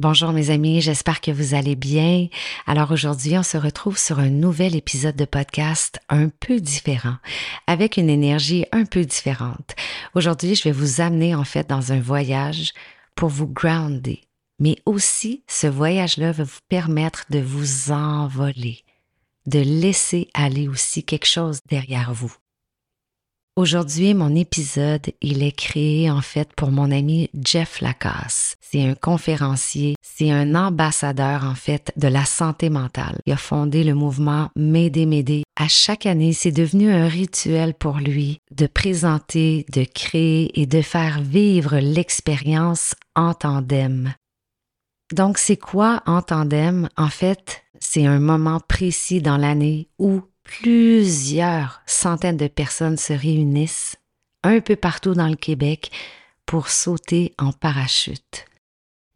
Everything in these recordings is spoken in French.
Bonjour mes amis, j'espère que vous allez bien. Alors aujourd'hui, on se retrouve sur un nouvel épisode de podcast un peu différent, avec une énergie un peu différente. Aujourd'hui, je vais vous amener en fait dans un voyage pour vous grounder, mais aussi ce voyage-là va vous permettre de vous envoler, de laisser aller aussi quelque chose derrière vous. Aujourd'hui, mon épisode, il est créé en fait pour mon ami Jeff Lacasse. C'est un conférencier, c'est un ambassadeur en fait de la santé mentale. Il a fondé le mouvement M'aider m'aider. À chaque année, c'est devenu un rituel pour lui de présenter, de créer et de faire vivre l'expérience en tandem. Donc, c'est quoi en tandem? En fait, c'est un moment précis dans l'année où plusieurs centaines de personnes se réunissent un peu partout dans le Québec pour sauter en parachute.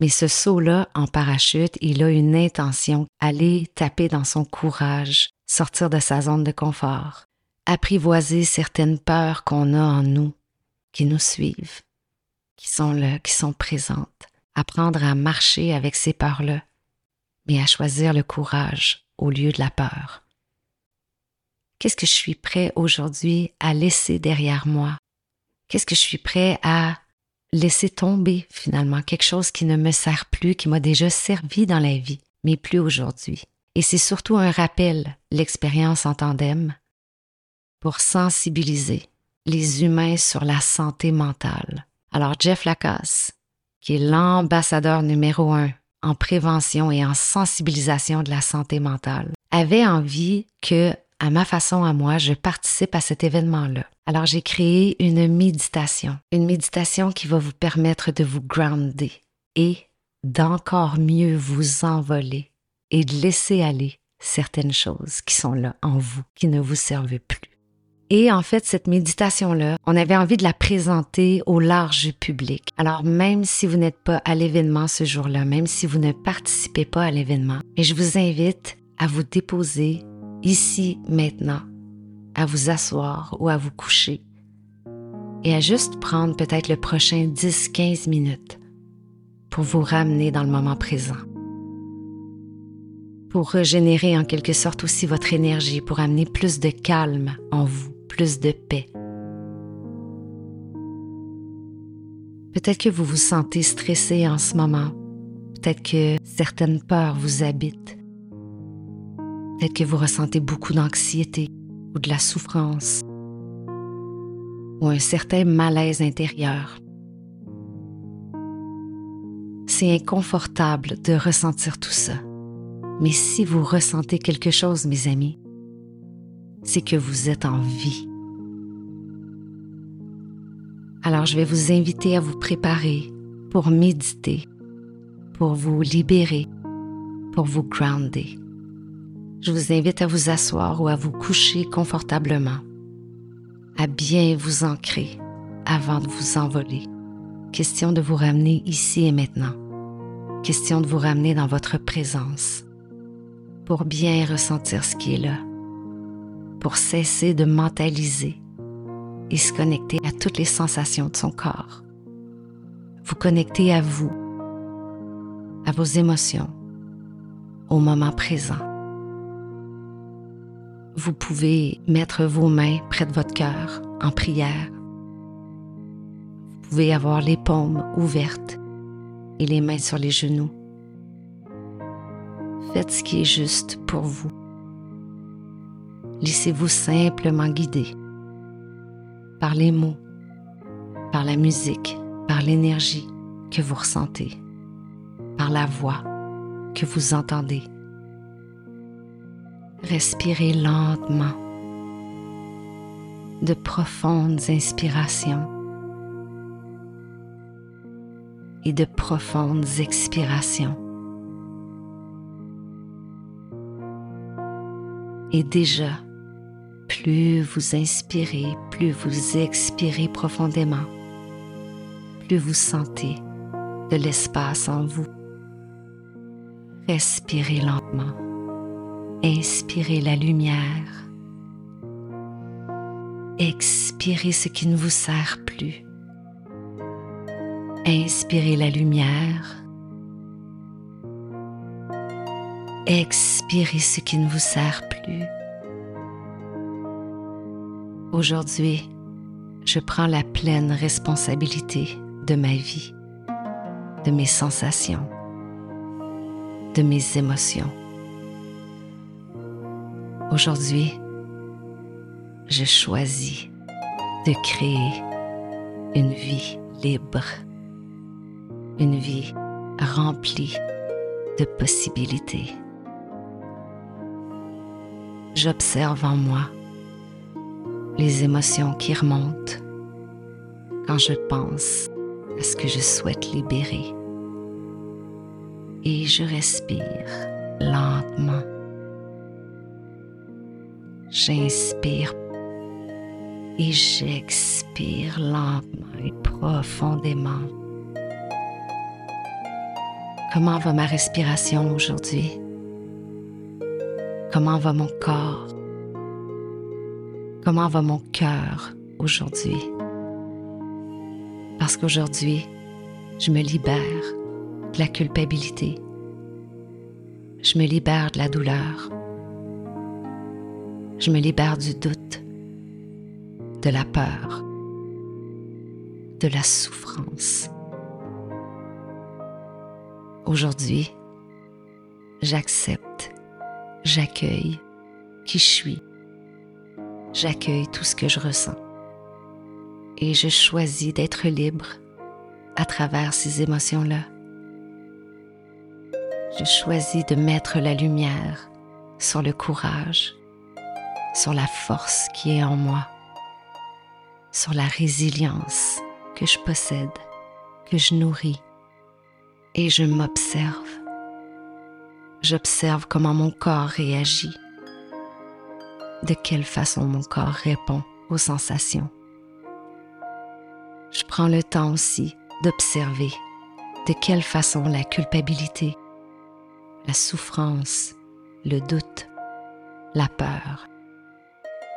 Mais ce saut-là en parachute, il a une intention, aller taper dans son courage, sortir de sa zone de confort, apprivoiser certaines peurs qu'on a en nous, qui nous suivent, qui sont là, qui sont présentes, apprendre à marcher avec ces peurs-là, mais à choisir le courage au lieu de la peur. Qu'est-ce que je suis prêt aujourd'hui à laisser derrière moi? Qu'est-ce que je suis prêt à laisser tomber finalement? Quelque chose qui ne me sert plus, qui m'a déjà servi dans la vie, mais plus aujourd'hui. Et c'est surtout un rappel, l'expérience en tandem, pour sensibiliser les humains sur la santé mentale. Alors Jeff Lacasse, qui est l'ambassadeur numéro un en prévention et en sensibilisation de la santé mentale, avait envie que à ma façon à moi, je participe à cet événement-là. Alors j'ai créé une méditation, une méditation qui va vous permettre de vous grounder et d'encore mieux vous envoler et de laisser aller certaines choses qui sont là en vous, qui ne vous servent plus. Et en fait, cette méditation-là, on avait envie de la présenter au large public. Alors même si vous n'êtes pas à l'événement ce jour-là, même si vous ne participez pas à l'événement, je vous invite à vous déposer ici, maintenant, à vous asseoir ou à vous coucher et à juste prendre peut-être le prochain 10-15 minutes pour vous ramener dans le moment présent, pour régénérer en quelque sorte aussi votre énergie, pour amener plus de calme en vous, plus de paix. Peut-être que vous vous sentez stressé en ce moment, peut-être que certaines peurs vous habitent. Peut-être que vous ressentez beaucoup d'anxiété ou de la souffrance ou un certain malaise intérieur. C'est inconfortable de ressentir tout ça. Mais si vous ressentez quelque chose, mes amis, c'est que vous êtes en vie. Alors je vais vous inviter à vous préparer pour méditer, pour vous libérer, pour vous grounder je vous invite à vous asseoir ou à vous coucher confortablement, à bien vous ancrer avant de vous envoler. Question de vous ramener ici et maintenant. Question de vous ramener dans votre présence pour bien ressentir ce qui est là, pour cesser de mentaliser et se connecter à toutes les sensations de son corps. Vous connecter à vous, à vos émotions, au moment présent vous pouvez mettre vos mains près de votre cœur en prière. Vous pouvez avoir les paumes ouvertes et les mains sur les genoux. Faites ce qui est juste pour vous. Laissez-vous simplement guider par les mots, par la musique, par l'énergie que vous ressentez, par la voix que vous entendez. Respirez lentement de profondes inspirations et de profondes expirations. Et déjà, plus vous inspirez, plus vous expirez profondément, plus vous sentez de l'espace en vous. Respirez lentement. Inspirez la lumière. Expirez ce qui ne vous sert plus. Inspirez la lumière. expirez ce qui ne vous sert plus. Aujourd'hui, je prends la pleine responsabilité de ma vie, de mes sensations, de mes émotions. Aujourd'hui, je choisis de créer une vie libre, une vie remplie de possibilités. J'observe en moi les émotions qui remontent quand je pense à ce que je souhaite libérer. Et je respire lentement. J'inspire et j'expire lentement et profondément. Comment va ma respiration aujourd'hui? Comment va mon corps? Comment va mon cœur aujourd'hui? Parce qu'aujourd'hui, je me libère de la culpabilité. Je me libère de la douleur. Je me libère du doute, de la peur, de la souffrance. Aujourd'hui, j'accepte, j'accueille qui je suis j'accueille tout ce que je ressens et je choisis d'être libre à travers ces émotions-là. Je choisis de mettre la lumière sur le courage, sur la force qui est en moi, sur la résilience que je possède, que je nourris, et je m'observe. J'observe comment mon corps réagit de quelle façon mon corps répond aux sensations. Je prends le temps aussi d'observer de quelle façon la culpabilité, la souffrance, le doute, la peur,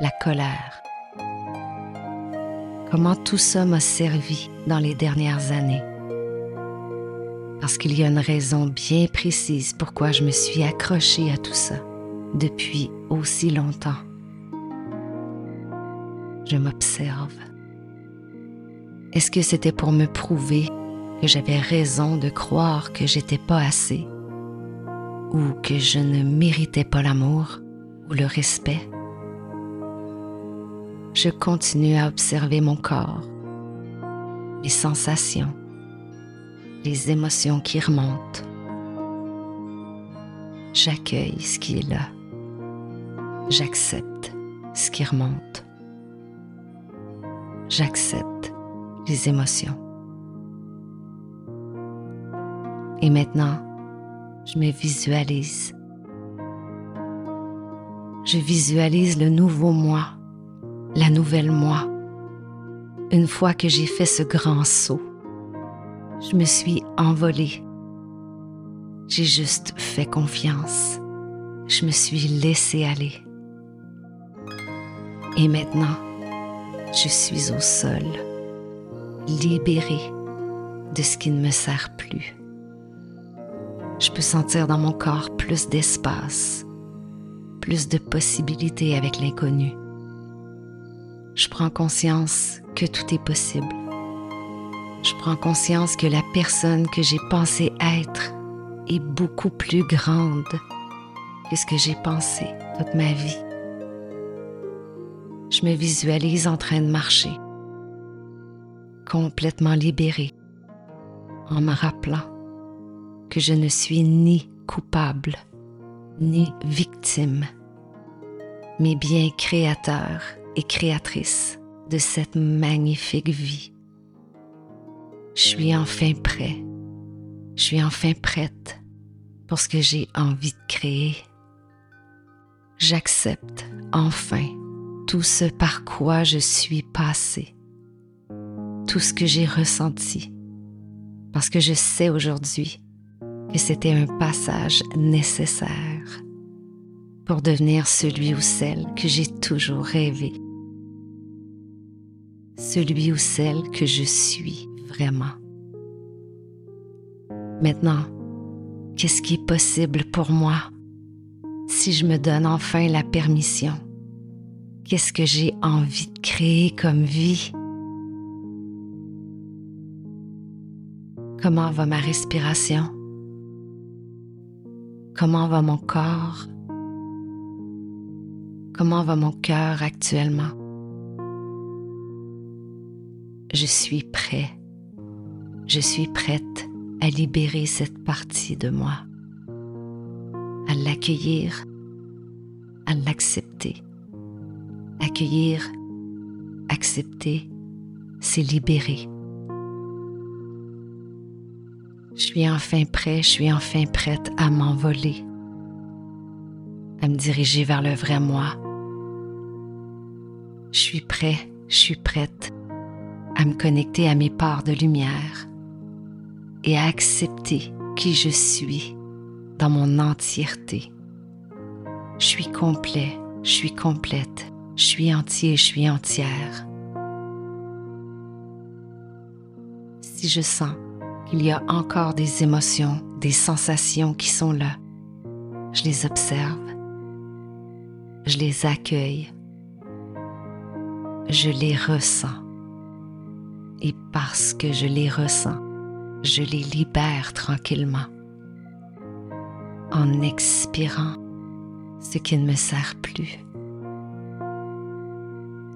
la colère, comment tout ça m'a servi dans les dernières années. Parce qu'il y a une raison bien précise pourquoi je me suis accrochée à tout ça depuis aussi longtemps je m'observe. Est-ce que c'était pour me prouver que j'avais raison de croire que j'étais pas assez ou que je ne méritais pas l'amour ou le respect? Je continue à observer mon corps, les sensations, les émotions qui remontent. J'accueille ce qui est là. J'accepte ce qui remonte j'accepte les émotions. Et maintenant, je me visualise. Je visualise le nouveau moi, la nouvelle moi. Une fois que j'ai fait ce grand saut, je me suis envolée. J'ai juste fait confiance. Je me suis laissée aller. Et maintenant, je suis au sol, libérée de ce qui ne me sert plus. Je peux sentir dans mon corps plus d'espace, plus de possibilités avec l'inconnu. Je prends conscience que tout est possible. Je prends conscience que la personne que j'ai pensé être est beaucoup plus grande que ce que j'ai pensé toute ma vie je me visualise en train de marcher, complètement libérée, en me rappelant que je ne suis ni coupable, ni victime, mais bien créateur et créatrice de cette magnifique vie. Je suis enfin prêt, je suis enfin prête pour ce que j'ai envie de créer. J'accepte enfin tout ce par quoi je suis passé, tout ce que j'ai ressenti, parce que je sais aujourd'hui que c'était un passage nécessaire pour devenir celui ou celle que j'ai toujours rêvé, celui ou celle que je suis vraiment. Maintenant, qu'est-ce qui est possible pour moi si je me donne enfin la permission? Qu'est-ce que j'ai envie de créer comme vie? Comment va ma respiration? Comment va mon corps? Comment va mon cœur actuellement? Je suis prêt. Je suis prête à libérer cette partie de moi, à l'accueillir, à l'accepter. Accueillir, accepter, c'est libérer. Je suis enfin prêt, je suis enfin prête à m'envoler, à me diriger vers le vrai moi. Je suis prêt, je suis prête à me connecter à mes parts de lumière et à accepter qui je suis dans mon entièreté. Je suis complet, je suis complète, je suis entier, je suis entière. Si je sens qu'il y a encore des émotions, des sensations qui sont là, je les observe, je les accueille, je les ressens. Et parce que je les ressens, je les libère tranquillement. En expirant ce qui ne me sert plus.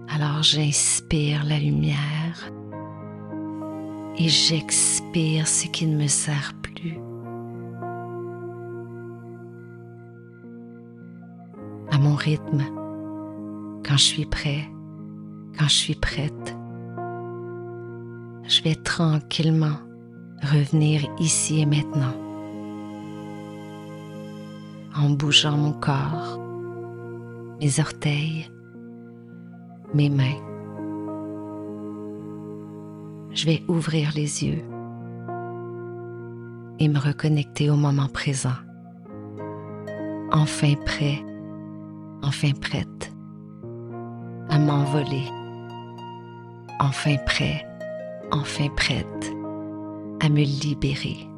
Alors j'inspire la lumière. Et j'expire ce qui ne me sert plus. À mon rythme, quand je suis prêt, quand je suis prête, je vais tranquillement revenir ici et maintenant en bougeant mon corps, mes orteils, mes mains. Je vais ouvrir les yeux et me reconnecter au moment présent. Enfin prêt, enfin prête à m'envoler. Enfin prêt, enfin prête à me libérer.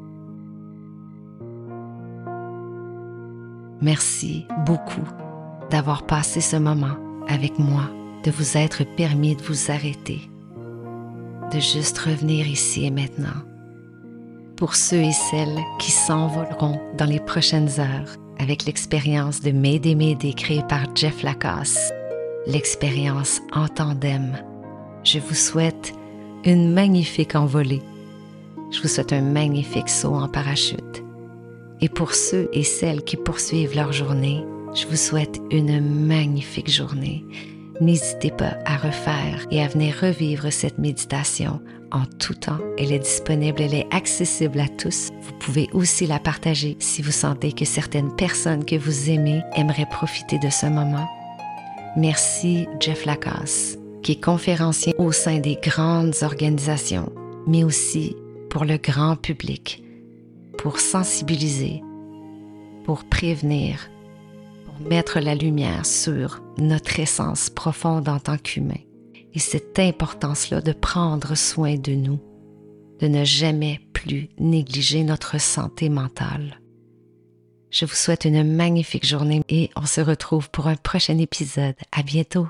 Merci beaucoup d'avoir passé ce moment avec moi, de vous être permis de vous arrêter, de juste revenir ici et maintenant. Pour ceux et celles qui s'envoleront dans les prochaines heures avec l'expérience de M'aider M'aider créée par Jeff Lacasse, l'expérience en tandem, je vous souhaite une magnifique envolée. Je vous souhaite un magnifique saut en parachute. Et pour ceux et celles qui poursuivent leur journée, je vous souhaite une magnifique journée. N'hésitez pas à refaire et à venir revivre cette méditation en tout temps. Elle est disponible, elle est accessible à tous. Vous pouvez aussi la partager si vous sentez que certaines personnes que vous aimez aimeraient profiter de ce moment. Merci Jeff Lacasse, qui est conférencier au sein des grandes organisations, mais aussi pour le grand public pour sensibiliser, pour prévenir, pour mettre la lumière sur notre essence profonde en tant qu'humain et cette importance-là de prendre soin de nous, de ne jamais plus négliger notre santé mentale. Je vous souhaite une magnifique journée et on se retrouve pour un prochain épisode. À bientôt!